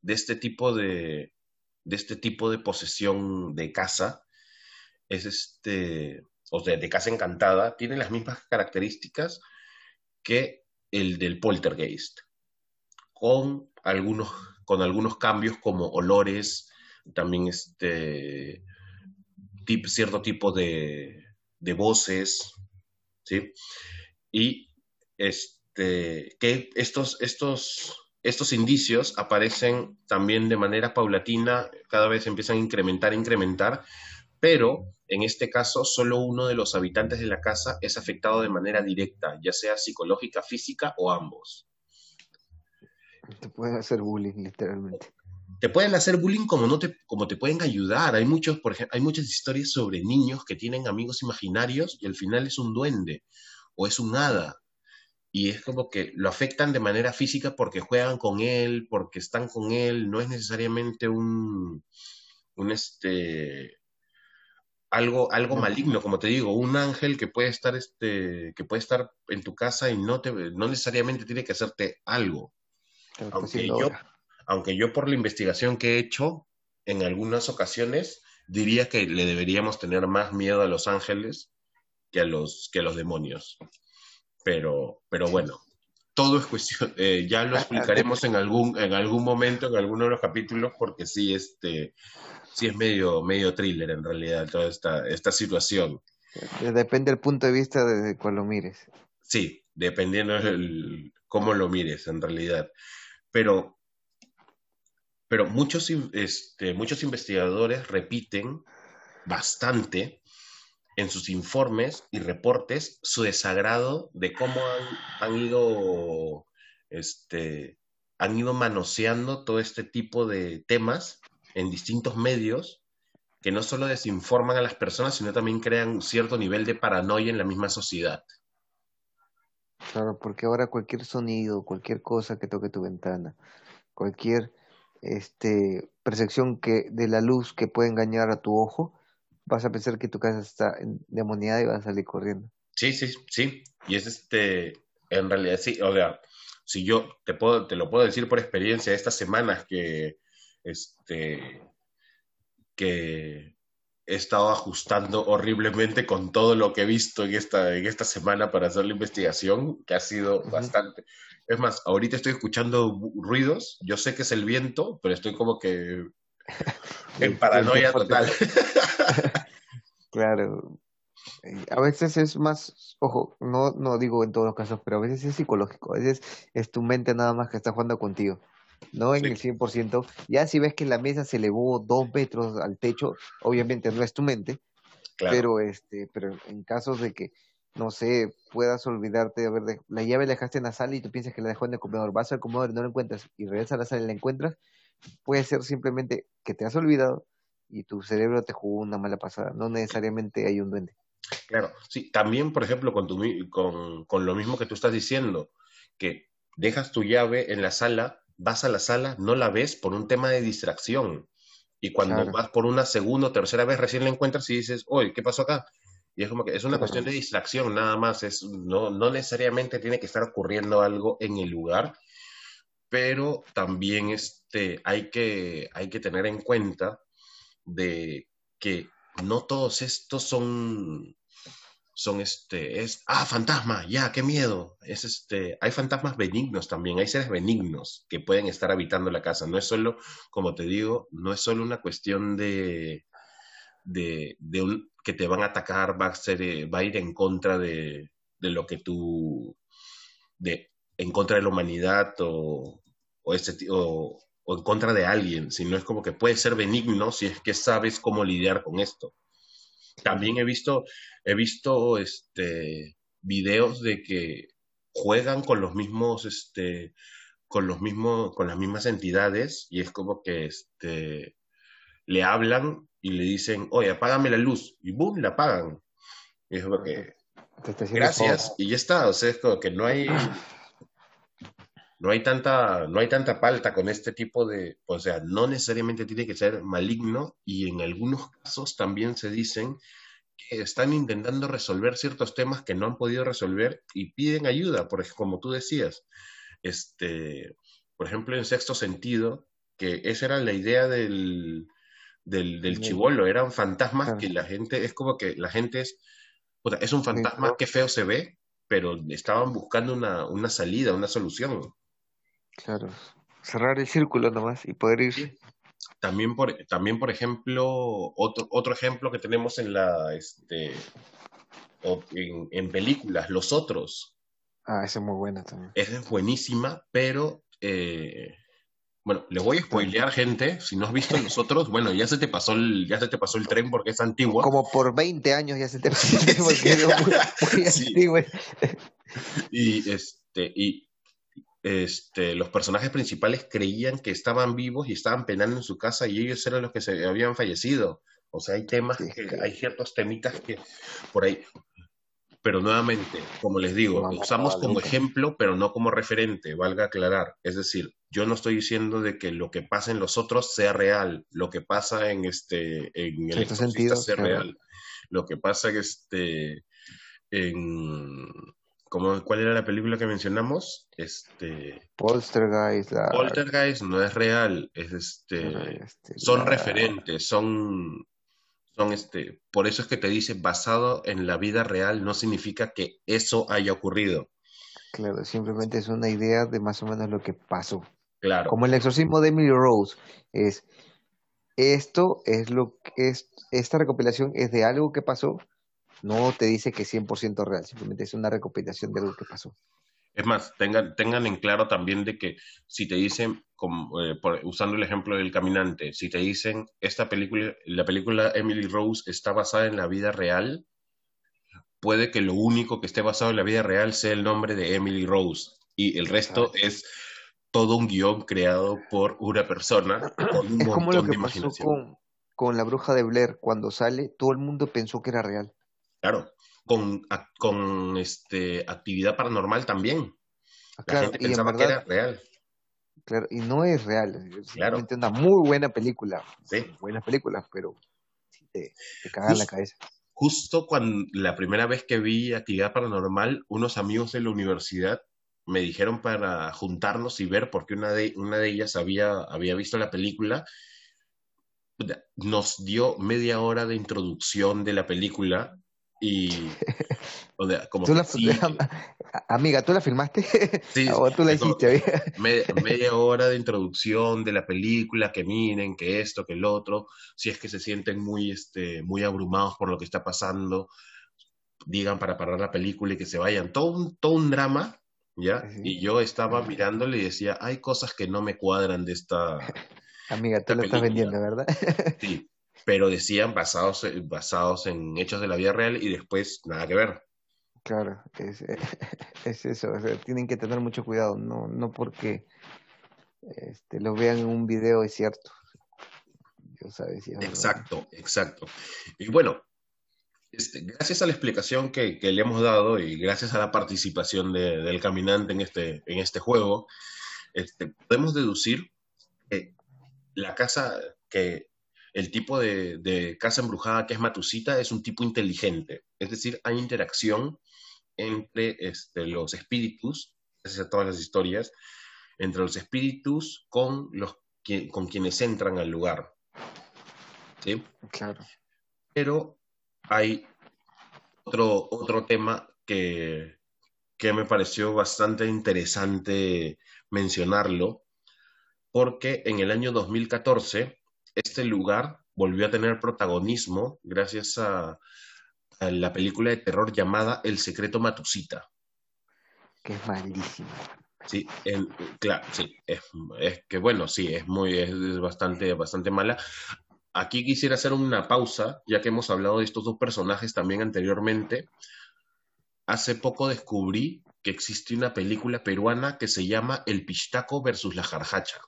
de este tipo de, de este tipo de posesión de casa es este, o sea, de casa encantada, tiene las mismas características que el del poltergeist, con algunos con algunos cambios como olores, también este, cierto tipo de, voces, ¿sí? Y este, que estos, estos, estos indicios aparecen también de manera paulatina, cada vez empiezan a incrementar, incrementar, pero en este caso solo uno de los habitantes de la casa es afectado de manera directa, ya sea psicológica, física o ambos. Te pueden hacer bullying, literalmente. Te pueden hacer bullying como, no te, como te pueden ayudar. Hay, muchos, por ejemplo, hay muchas historias sobre niños que tienen amigos imaginarios y al final es un duende o es un hada. Y es como que lo afectan de manera física porque juegan con él, porque están con él. No es necesariamente un, un este, algo, algo maligno, como te digo, un ángel que puede estar, este, que puede estar en tu casa y no, te, no necesariamente tiene que hacerte algo. Aunque yo, aunque yo por la investigación que he hecho, en algunas ocasiones diría que le deberíamos tener más miedo a los ángeles que a los, que a los demonios. Pero, pero bueno, todo es cuestión, *laughs* eh, ya lo explicaremos en algún, en algún momento, en alguno de los capítulos, porque sí, este, sí es medio, medio thriller en realidad toda esta, esta situación. Depende del punto de vista desde cual lo mires. Sí, dependiendo de cómo lo mires en realidad. Pero, pero muchos, este, muchos investigadores repiten bastante en sus informes y reportes su desagrado de cómo han, ido este, han ido manoseando todo este tipo de temas en distintos medios que no solo desinforman a las personas, sino también crean un cierto nivel de paranoia en la misma sociedad. Claro, porque ahora cualquier sonido, cualquier cosa que toque tu ventana, cualquier este, percepción que, de la luz que puede engañar a tu ojo, vas a pensar que tu casa está demoniada y vas a salir corriendo. Sí, sí, sí. Y es este, en realidad sí, o sea, si yo te puedo, te lo puedo decir por experiencia estas semanas que este que he estado ajustando horriblemente con todo lo que he visto en esta, en esta semana para hacer la investigación, que ha sido bastante. Es más, ahorita estoy escuchando ruidos, yo sé que es el viento, pero estoy como que *laughs* en paranoia total. *laughs* claro. A veces es más, ojo, no, no digo en todos los casos, pero a veces es psicológico, a veces es tu mente nada más que está jugando contigo no en el 100%. Ya si ves que la mesa se elevó dos metros al techo, obviamente no es tu mente, pero este, pero en casos de que no sé, puedas olvidarte de haber la llave la dejaste en la sala y tú piensas que la dejó en el comedor, vas al comedor y no la encuentras y regresas a la sala y la encuentras, puede ser simplemente que te has olvidado y tu cerebro te jugó una mala pasada, no necesariamente hay un duende. Claro, sí, también por ejemplo con, tu, con, con lo mismo que tú estás diciendo, que dejas tu llave en la sala vas a la sala, no la ves por un tema de distracción. Y cuando vas por una segunda o tercera vez, recién la encuentras y dices, oye, ¿qué pasó acá? Y es como que es una cuestión de distracción nada más, es, no, no necesariamente tiene que estar ocurriendo algo en el lugar, pero también este, hay, que, hay que tener en cuenta de que no todos estos son son este, es, ah, fantasma, ya, qué miedo. Es este, hay fantasmas benignos también, hay seres benignos que pueden estar habitando la casa. No es solo, como te digo, no es solo una cuestión de, de, de un, que te van a atacar, va a, ser, eh, va a ir en contra de, de lo que tú, de, en contra de la humanidad o, o, este, o, o en contra de alguien, sino es como que puede ser benigno si es que sabes cómo lidiar con esto. También he visto, he visto este, videos de que juegan con los mismos, este, con los mismos, con las mismas entidades y es como que este, le hablan y le dicen, oye, apágame la luz y boom, la apagan. Y es como que, gracias, y ya está, o sea, es como que no hay, *laughs* no hay tanta, no hay tanta palta con este tipo de, o sea, no necesariamente tiene que ser maligno y en algunos casos también se dicen que están intentando resolver ciertos temas que no han podido resolver y piden ayuda, porque como tú decías, este, por ejemplo, en sexto sentido, que esa era la idea del, del, chivolo, eran fantasmas que la gente, es como que la gente es, o sea, es un fantasma que feo se ve, pero estaban buscando una, una salida, una solución. Claro, cerrar el círculo nomás y poder ir. También por, también, por ejemplo, otro, otro ejemplo que tenemos en la este, en, en películas, Los Otros. Ah, esa es muy buena también. Esa es buenísima, pero eh, bueno, le voy a spoilear, gente. Si no has visto Los Otros, bueno, ya se te pasó el, ya se te pasó el tren porque es antiguo. Como por 20 años ya se te pasó el tren *laughs* porque es muy, antiguo. Y este, y este, los personajes principales creían que estaban vivos y estaban penando en su casa y ellos eran los que se habían fallecido. O sea, hay temas, que, hay ciertos temitas que por ahí. Pero nuevamente, como les digo, usamos como ejemplo, pero no como referente, valga aclarar. Es decir, yo no estoy diciendo de que lo que pasa en los otros sea real, lo que pasa en este, en el sentido sea real. Lo que pasa que este, en, ¿Cuál era la película que mencionamos? Este. Poltergeist. Poltergeist no es real, es este. este son referentes, son. Son este. Por eso es que te dice basado en la vida real, no significa que eso haya ocurrido. Claro, simplemente es una idea de más o menos lo que pasó. Claro. Como el exorcismo de Emily Rose. Es. Esto es lo que es. Esta recopilación es de algo que pasó No te dice que es 100% real, simplemente es una recopilación de lo que pasó. Es más, tengan, tengan en claro también de que si te dicen, como, eh, usando el ejemplo del caminante, si te dicen esta película, la película Emily Rose está basada en la vida real, puede que lo único que esté basado en la vida real sea el nombre de Emily Rose y el resto es todo un guion creado por una persona con un es como lo que pasó con, con la bruja de Blair cuando sale, todo el mundo pensó que era real. Claro, con, con este, actividad paranormal también. La gente pensaba que era real. Claro, y no es real. Es claro. una muy buena película. Sí. Buenas películas, pero te, te cagan la cabeza. Justo cuando la primera vez que vi actividad paranormal, unos amigos de la universidad me dijeron para juntarnos y ver, porque una de, una de ellas había, había visto la película, nos dio media hora de introducción de la película y *laughs* como *laughs* amiga, ¿tú la filmaste? Sí, *laughs* ¿O tú la hiciste? media, hora de introducción de la película, que miren, que esto, que el otro, si es que se sienten muy, este, muy abrumados por lo que está pasando, digan para parar la película y que se vayan. Todo un, todo un drama, ¿ya? Y yo estaba mirándole y decía, hay cosas que no me cuadran de esta... Amiga, tú la estás vendiendo, ¿verdad? Sí, pero decían basados, basados en hechos de la vida real y después nada que ver. Claro, es, *laughs* es eso, tienen que tener mucho cuidado, no, no porque este, lo vean en un video es cierto. Yo sabes, exacto, exacto. Y bueno, este, gracias a la explicación que, que, le hemos dado y gracias a la participación de, del caminante en este, en este juego, este, podemos deducir que la casa que el tipo de, casa embrujada que es Matusita es un tipo inteligente, es decir, hay interacción entre este, los espíritus, gracias a todas las historias, entre los espíritus con, los, con quienes entran al lugar. ¿Sí? Claro. Pero hay otro, otro tema que, que me pareció bastante interesante mencionarlo, porque en el año 2014 este lugar volvió a tener protagonismo gracias a, la película de terror llamada El secreto Matusita. Que es malísimo. Sí, claro, sí, es, que bueno, sí, es muy, es, bastante, bastante mala. Aquí quisiera hacer una pausa, ya que hemos hablado de estos dos personajes también anteriormente. Hace poco descubrí que existe una película peruana que se llama El Pistaco versus la Jarjacha.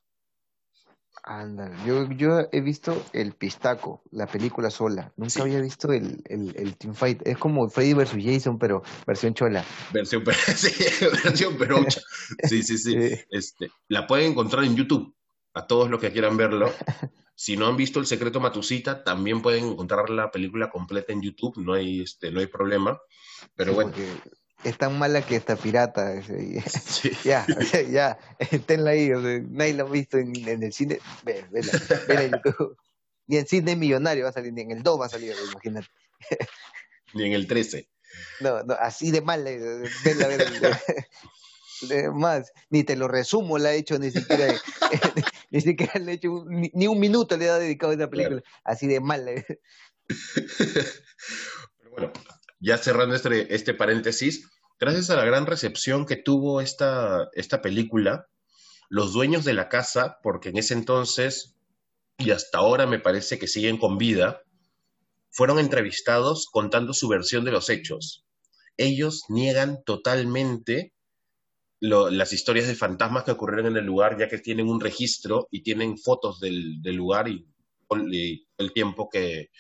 Ándale, yo, yo he visto el Pistaco, la película sola. Nunca había visto el, el, el Team Fight. Es como Freddy vs. Jason, pero versión chola. Versión, *laughs* sí, versión perocha. Sí, sí, *laughs* sí. Este, la pueden encontrar en YouTube. A todos los que quieran verlo. *laughs* Si no han visto El Secreto Matusita, también pueden encontrar la película completa en YouTube. No hay, este, no hay problema. Pero bueno es tan mala que está pirata. *laughs* *laughs* ya, ya, *laughs* tenla ahí. nadie lo ha visto en, el cine. Ven, ven, ven en YouTube. Ni en cine millonario va a salir, ni en el 2 va a salir, imagínate. ni en el 13. No, no, así de mal. Eh, venla, venla. más, ni te lo resumo la ha hecho, ni siquiera, ni siquiera le he hecho, ni, un minuto le ha dedicado a esa película, así de mal. Eh. Pero bueno, ya cerrando este, este paréntesis, gracias a la gran recepción que tuvo esta, esta película, los dueños de la casa, porque en ese entonces y hasta ahora me parece que siguen con vida, fueron entrevistados contando su versión de los hechos. Ellos niegan totalmente las historias de fantasmas que ocurrieron en el lugar, ya que tienen un registro y tienen fotos del, lugar y, y, el tiempo que,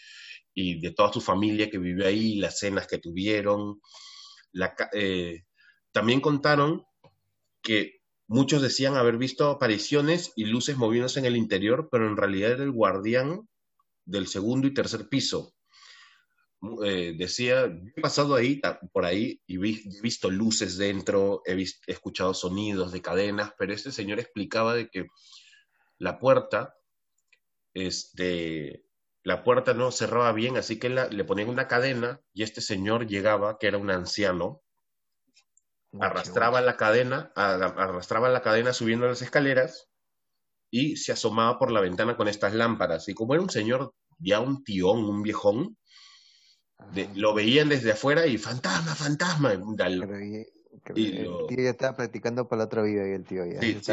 y de toda su familia que vive ahí, las cenas que tuvieron. Eh, también contaron que muchos decían haber visto apariciones y luces moviéndose en el interior, pero en realidad era el guardián del segundo y tercer piso. Eh, decía, he pasado ahí, por ahí, y he visto luces dentro, he, escuchado sonidos de cadenas, pero este señor explicaba de que la puerta, este, la puerta no cerraba bien, así que le ponían una cadena y este señor llegaba, que era un anciano, arrastraba la cadena, arrastraba la cadena subiendo las escaleras y se asomaba por la ventana con estas lámparas. Y como era un señor ya un tíón, un viejón, De, lo veían desde afuera y fantasma, fantasma. Y- el tío ya estaba practicando para la otra vida y el tío ya Sí, sí,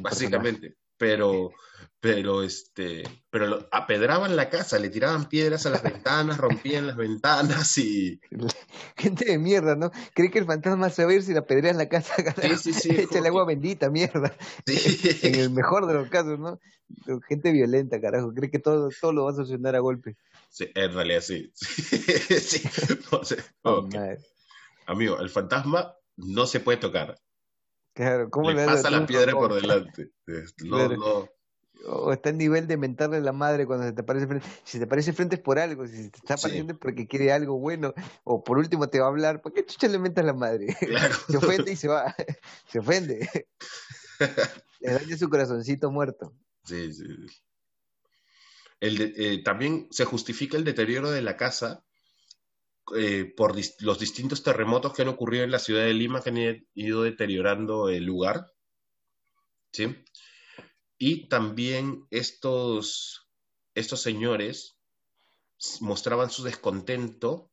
básicamente. Pero, pero este, pero lo- apedraban la casa, le tiraban piedras a las ventanas, rompían las ventanas y. *laughs* Gente de mierda, ¿no? Cree que el fantasma se va a ir si la pedreas la casa, carajo. *laughs* sí, sí, *laughs* Échale como agua bendita, mierda. En sí, el mejor de los casos, ¿no? Gente violenta, carajo. Cree que todo, todo lo va a solucionar a golpe. Sí, en realidad sí. Sí, Oh. Amigo, el fantasma no se puede tocar. Claro, ¿cómo Le pasa la piedra por delante. No, Claro. no. O está en nivel de mentarle a la madre cuando se te aparece frente. Si se te aparece frente es por algo, si se te está Sí. apareciendo es porque quiere algo bueno, o por último te va a hablar, ¿por qué chucha le mentas a la madre? Claro. *laughs* Se ofende y se va, *laughs* se ofende. *laughs* Le daña su corazoncito muerto. Sí, sí. El de- eh, también se justifica el deterioro de la casa eh, por los distintos terremotos que han ocurrido en la ciudad de Lima que han ido deteriorando el lugar. ¿sí? Y también estos, estos señores mostraban su descontento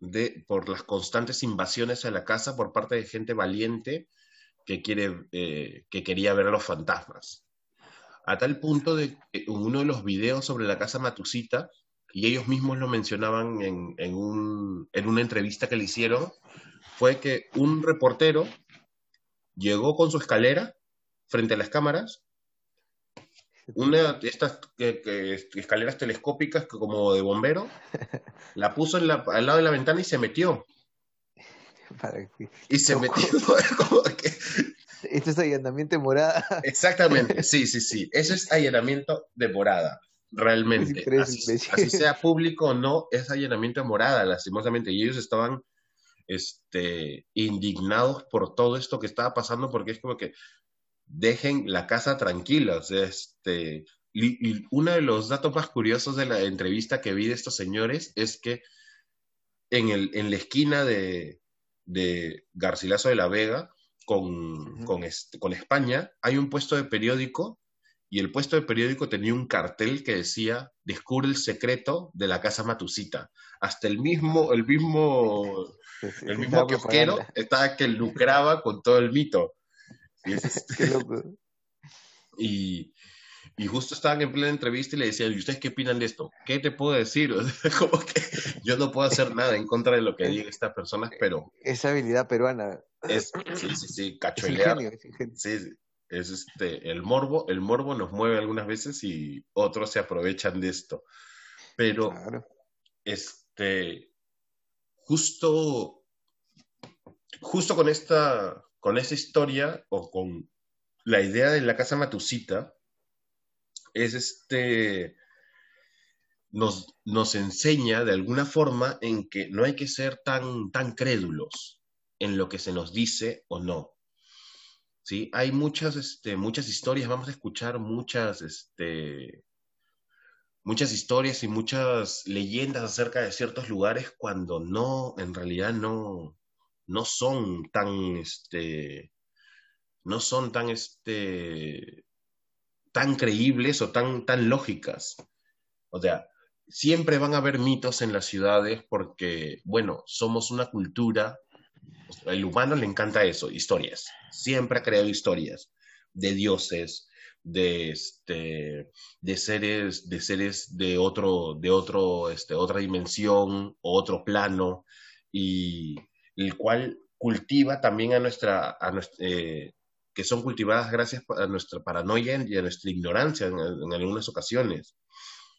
de, por las constantes invasiones a la casa por parte de gente valiente que, quiere, eh, que quería ver a los fantasmas. A tal punto de que en uno de los videos sobre la casa Matusita, y ellos mismos lo mencionaban en, en un- en una entrevista que le hicieron, fue que un reportero llegó con su escalera frente a las cámaras, una de estas que- que- escaleras telescópicas que como de bombero, *laughs* la puso en la- al lado de la ventana y se metió. *laughs* Para que... Y se Loco. metió *laughs* como que Esto es allanamiento de morada. Exactamente, sí, sí, sí. Eso es allanamiento de morada, realmente. Así, sea *laughs* público o no, es allanamiento de morada, lastimosamente. Y ellos estaban este, indignados por todo esto que estaba pasando, porque es como que dejen la casa tranquila. O sea, este, y, y uno de los datos más curiosos de la entrevista que vi de estos señores es que en, el, en la esquina de, de Garcilaso de la Vega con, con, este- con España hay un puesto de periódico y el puesto de periódico tenía un cartel que decía descubre el secreto de la casa Matusita. Hasta el mismo, el mismo, el mismo kiosquero estaba que lucraba con todo el mito. Y, *laughs* es Qué loco. y, y justo estaban en plena entrevista y le decían, ¿y ustedes qué opinan de esto? ¿Qué te puedo decir? *laughs* O sea, como que yo no puedo hacer nada en contra de lo que digan estas personas, pero Esa habilidad peruana. es, sí, sí, sí, Es cachuelear. ingenio, es ingenio. Sí, sí. Es este, el morbo, el morbo nos mueve algunas veces y otros se aprovechan de esto. Pero, Claro. este, justo, justo con esta, con esta historia o con la idea de la casa Matusita, es este, nos, nos enseña de alguna forma en que no hay que ser tan, tan crédulos en lo que se nos dice o no. ¿Sí? Hay muchas, este, muchas historias, vamos a escuchar muchas, este, muchas historias y muchas leyendas acerca de ciertos lugares cuando no, en realidad no, no son tan, este, no son tan, este, tan creíbles o tan, tan lógicas. O sea, siempre van a haber mitos en las ciudades porque, bueno, somos una cultura, el humano le encanta eso, historias. Siempre ha creado historias de dioses, de este, de seres, de seres de otro, de otro, este, otra dimensión otro plano, y el cual cultiva también a nuestra, a nuestra eh, que son cultivadas gracias a nuestra paranoia y a nuestra ignorancia en, en algunas ocasiones.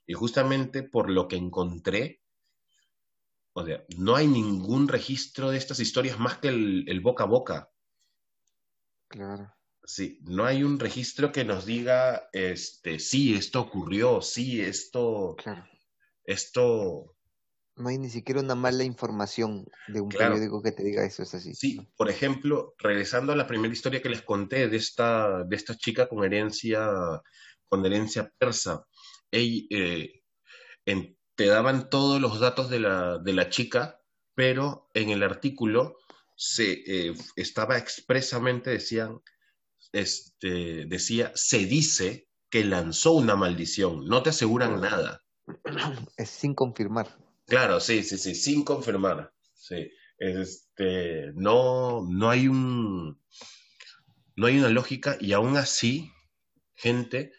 Y justamente por lo que encontré, o sea, no hay ningún registro de estas historias más que el, el boca a boca. Claro. Sí, no hay un registro que nos diga, este, sí, esto ocurrió, sí, esto, Claro. esto, No hay ni siquiera una mala información de un Claro. periódico que te diga eso es así. sí. Por ejemplo, regresando a la primera historia que les conté de esta, de esta chica con herencia, con herencia persa, ella, eh, en- te daban todos los datos de la, de la chica, pero en el artículo se eh, estaba expresamente, decían, este, decía, se dice que lanzó una maldición, no te aseguran nada. *clears throat* Es sin confirmar. Claro, sí, sí, sí, sin confirmar. Sí. Este, no, no hay un, no hay una lógica y aún así, gente,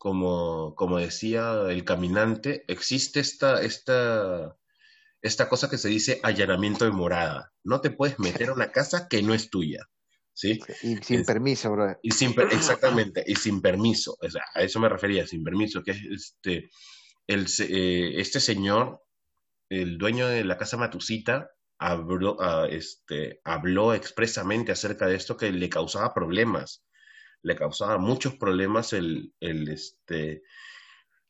como, como decía el caminante, existe esta, esta, esta cosa que se dice allanamiento de morada. No te puedes meter a una casa que no es tuya. ¿Sí? Y sin permiso, bro. Y sin, exactamente, y sin permiso. O sea, a eso me refería, sin permiso, que es este, el, eh, este señor, el dueño de la casa Matusita, habló, uh, este, habló expresamente acerca de esto que le causaba problemas. Le causaba muchos problemas el, el este,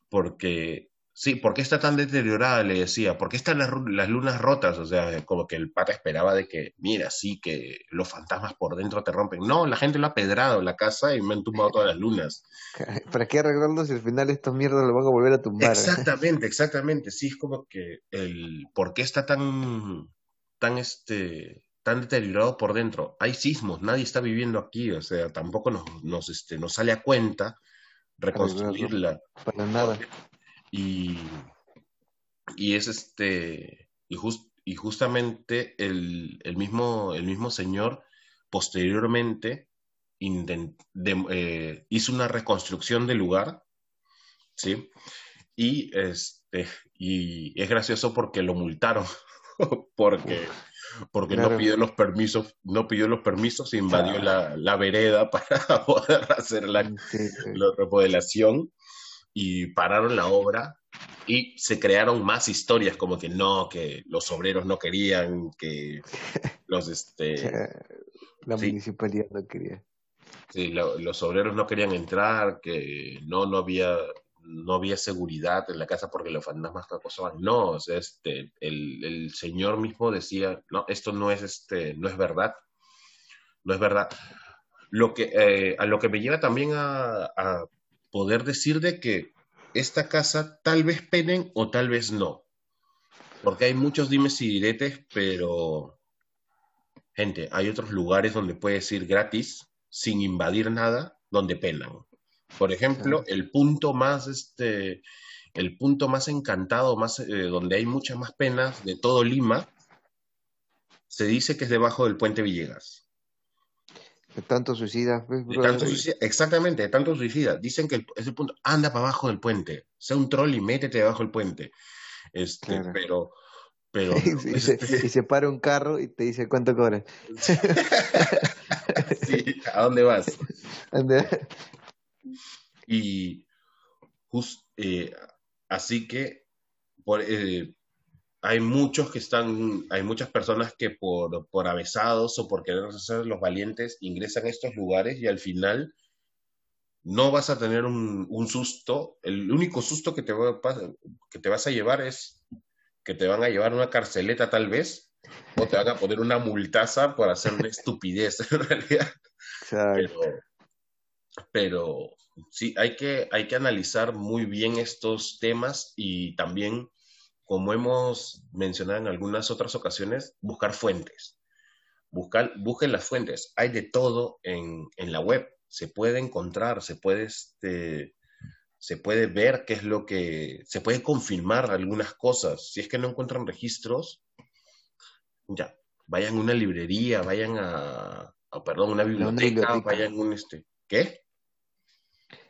porque Sí, ¿por qué está tan deteriorada? Le decía, ¿por qué están las, lunas rotas? O sea, como que el pata esperaba de que, mira, sí, que los fantasmas por dentro te rompen. No, la gente lo ha pedrado la casa y me han tumbado todas las lunas. *laughs* ¿Para qué arreglarlo si al final estos mierdas lo van a volver a tumbar? Exactamente, exactamente. Sí, es como que el por qué está tan, tan, este, tan deteriorado por dentro. Hay sismos, nadie está viviendo aquí, o sea, tampoco nos, nos, este, nos sale a cuenta reconstruirla. Para nada. Y, y es este, y, y justamente el, el, mismo, el mismo señor posteriormente eh, hizo una reconstrucción del lugar, ¿sí? Y, este, y es gracioso porque lo multaron, *laughs* porque, porque no pidió los permisos, no pidió los permisos, invadió la, la, vereda *laughs* para poder hacer la, la remodelación y pararon la obra y se crearon más historias como que no, que los obreros no querían, que los este *laughs* la municipalidad no quería. Sí, los obreros no querían entrar, que no no había no había seguridad en la casa porque los fantasmas acosaban. No, o sea, este el, el señor mismo decía, no, esto no es este no es verdad. No es verdad. Lo que eh, a lo que me lleva también a, a poder decir de que esta casa tal vez penen o tal vez no. Porque hay muchos dimes y diretes, pero gente, hay otros lugares donde puedes ir gratis, sin invadir nada, donde penan. Por ejemplo, el punto más, este, el punto más encantado, más, eh, donde hay muchas más penas de todo Lima, se dice que es debajo del puente Villegas. De tanto suicida. Pues, exactamente, de tanto suicida. Dicen que ese punto, anda para abajo del puente. Sea un troll y métete debajo del puente. Este, pero, pero. *laughs* y, se, para un carro y te dice cuánto cobras. *laughs* sí, ¿a dónde vas? *laughs* y just, eh, así que por, eh, hay muchos que están, hay muchas personas que por, por avesados o por querer ser los valientes ingresan a estos lugares y al final no vas a tener un, un susto. El único susto que te, va, que te vas a llevar es que te van a llevar una carceleta tal vez o te van a poner una multaza por hacer una estupidez *laughs* en realidad. Pero, pero sí, hay que, hay que analizar muy bien estos temas y también como hemos mencionado en algunas otras ocasiones, buscar fuentes. Buscar, busquen las fuentes. Hay de todo en, en la web. Se puede encontrar, se puede, este, se puede ver qué es lo que, se puede confirmar algunas cosas. Si es que no encuentran registros, ya, vayan a una librería, vayan a, perdón, una biblioteca, vayan a un, este, ¿qué?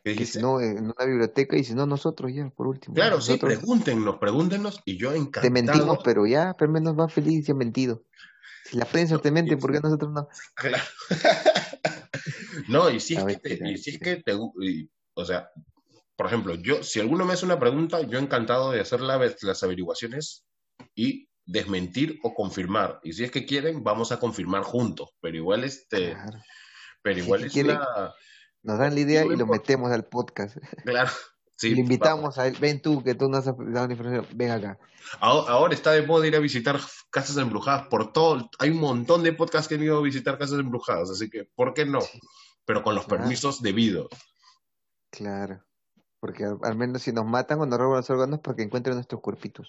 Que si no, en una biblioteca y si no, nosotros ya, por último. Claro, sí, pregúntenos, pregúntenos y yo encantado. Te mentimos, pero ya, pero menos va feliz y ha mentido. Si la prensa te mente, ¿por qué nosotros no? Claro. *laughs* no, y si es que te, y si es que te, o sea, por ejemplo, yo, si alguno me hace una pregunta, yo encantado de hacer las averiguaciones y desmentir o confirmar. Y si es que quieren, vamos a confirmar juntos. Pero igual este, pero igual es una nos dan la idea y lo metemos al podcast. *laughs* Claro. Sí, le invitamos a él, ven tú, que tú no has dado información, ven acá. Ahora está de moda ir a visitar casas embrujadas por todo. Hay un montón de podcasts que han ido a visitar casas embrujadas, así que, ¿por qué no? Pero con los permisos debidos. Claro, porque al, menos si nos matan o nos roban los órganos para que encuentren nuestros cuerpitos.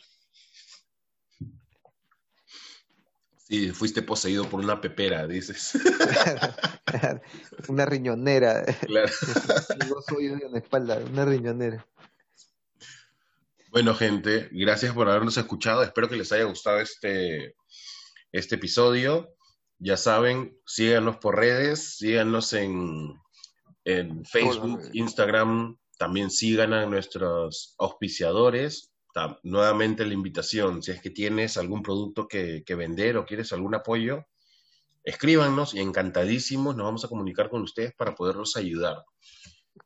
Sí, fuiste poseído por una pepera, dices. *laughs* Una riñonera. Claro. Hoyos en la espalda, una riñonera. Bueno, gente, gracias por habernos escuchado. Espero que les haya gustado este, este episodio. Ya saben, síganos por redes, síganos en, en Facebook, Instagram, también sigan a nuestros auspiciadores. Nuevamente la invitación, si es que tienes algún producto que, que vender o quieres algún apoyo, escríbanos y encantadísimos nos vamos a comunicar con ustedes para poderlos ayudar.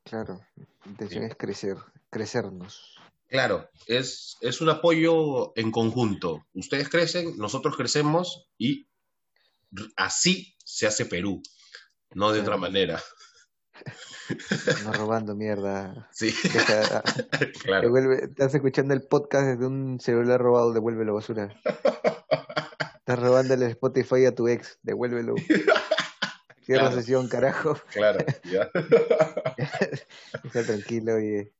Claro, la intención es crecer, crecernos. Claro, es, es un apoyo en conjunto. Ustedes crecen, nosotros crecemos y así se hace Perú, no de otra manera. No robando mierda. Sí. *laughs* claro. estás escuchando el podcast desde un celular robado, devuélvelo basura. Estás robándole Spotify a tu ex, devuélvelo. *laughs* Cierra sesión, carajo. Claro, ya. *laughs* Está tranquilo y.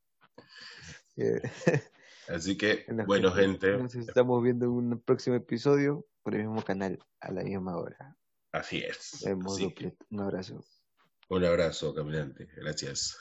Así que, bueno, gente. Nos estamos viendo en un próximo episodio por el mismo canal a la misma hora. Así es. Un abrazo. Un abrazo, caminante. Gracias.